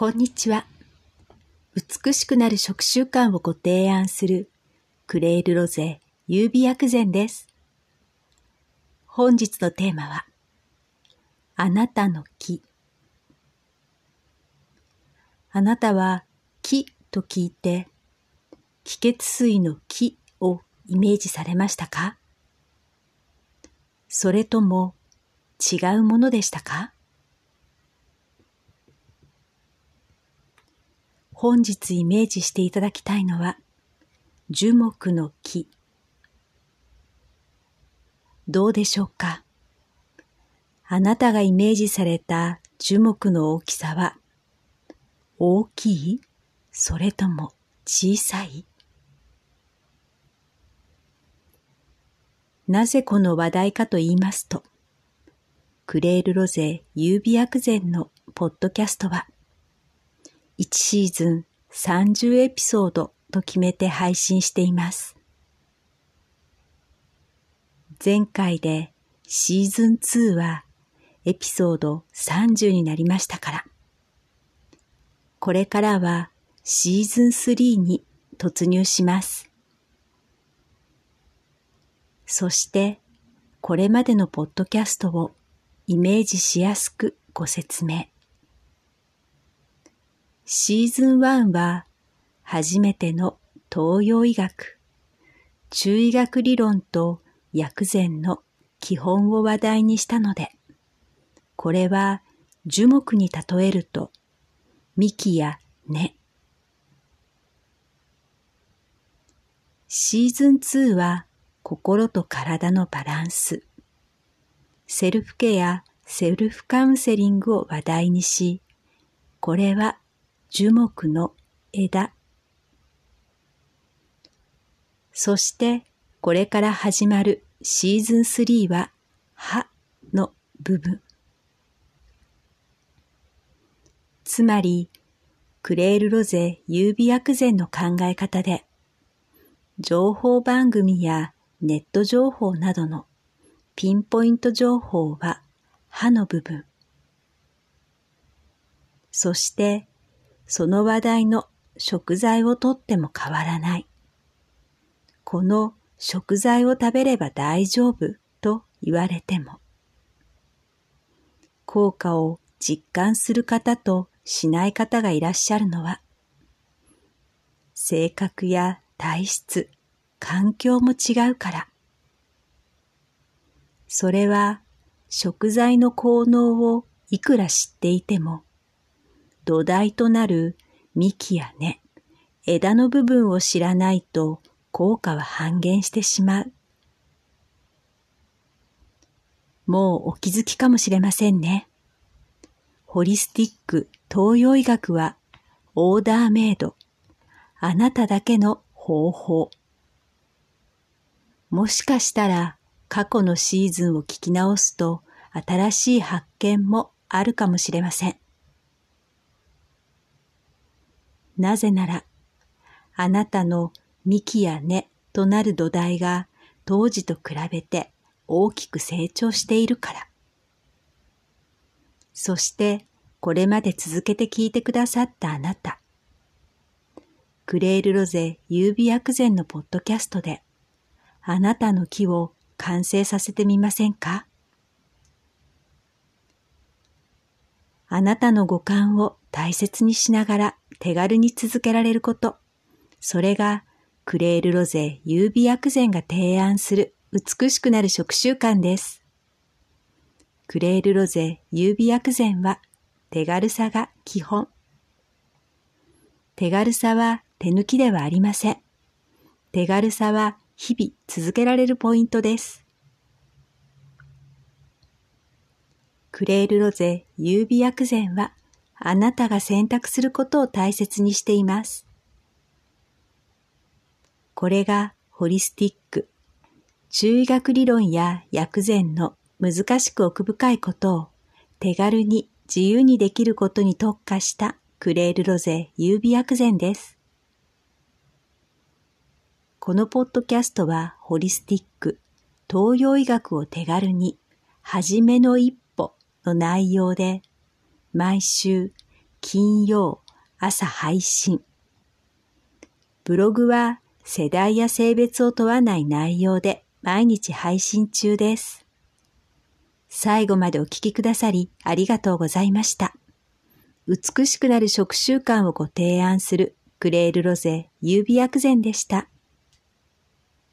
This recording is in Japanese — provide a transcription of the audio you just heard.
こんにちは。美しくなる食習慣をご提案するクレールロゼ優美薬膳です。本日のテーマは、あなたの木。あなたは木と聞いて、気血水の木をイメージされましたか？それとも違うものでしたか？本日イメージしていただきたいのは、樹木の木。どうでしょうか？あなたがイメージされた樹木の大きさは、大きい？それとも小さい？なぜこの話題かと言いますと、クレールロゼ優美薬膳のポッドキャストは、1シーズン30エピソードと決めて配信しています。前回でシーズン2はエピソード30になりましたから、これからはシーズン3に突入します。そしてこれまでのポッドキャストをイメージしやすくご説明。シーズン1は初めての東洋医学、中医学理論と薬膳の基本を話題にしたので、これは樹木に例えると幹や根。シーズン2は心と体のバランス、セルフケア、セルフカウンセリングを話題にし、これは樹木の枝。そしてこれから始まるシーズン3は葉の部分。つまり、クレールロゼ優美薬膳の考え方で、情報番組やネット情報などのピンポイント情報は歯の部分。そしてその話題の食材をとっても変わらない。この食材を食べれば大丈夫と言われても、効果を実感する方としない方がいらっしゃるのは、性格や体質、環境も違うから。それは食材の効能をいくら知っていても、土台となる幹や根、枝の部分を知らないと効果は半減してしまう。もうお気づきかもしれませんね。ホリスティック東洋医学はオーダーメイド。あなただけの方法。もしかしたら過去のシーズンを聞き直すと新しい発見もあるかもしれません。なぜなら、あなたの幹や根となる土台が当時と比べて大きく成長しているから。そしてこれまで続けて聞いてくださったあなた。クレールロゼ優美薬膳のポッドキャストであなたの木を完成させてみませんか？あなたの五感を大切にしながら手軽に続けられること。それがクレールロゼ優美薬膳が提案する美しくなる食習慣です。クレールロゼ優美薬膳は手軽さが基本。手軽さは手抜きではありません。手軽さは日々続けられるポイントです。クレールロゼ優美薬膳はあなたが選択することを大切にしています。これがホリスティック、中医学理論や薬膳の難しく奥深いことを手軽に自由にできることに特化したクレールロゼ優美薬膳です。このポッドキャストはホリスティック、東洋医学を手軽に、はじめの一歩の内容で毎週、金曜朝配信。ブログは世代や性別を問わない内容で毎日配信中です。最後までお聞きくださりありがとうございました。美しくなる食習慣をご提案するクレールロゼ優美薬膳でした。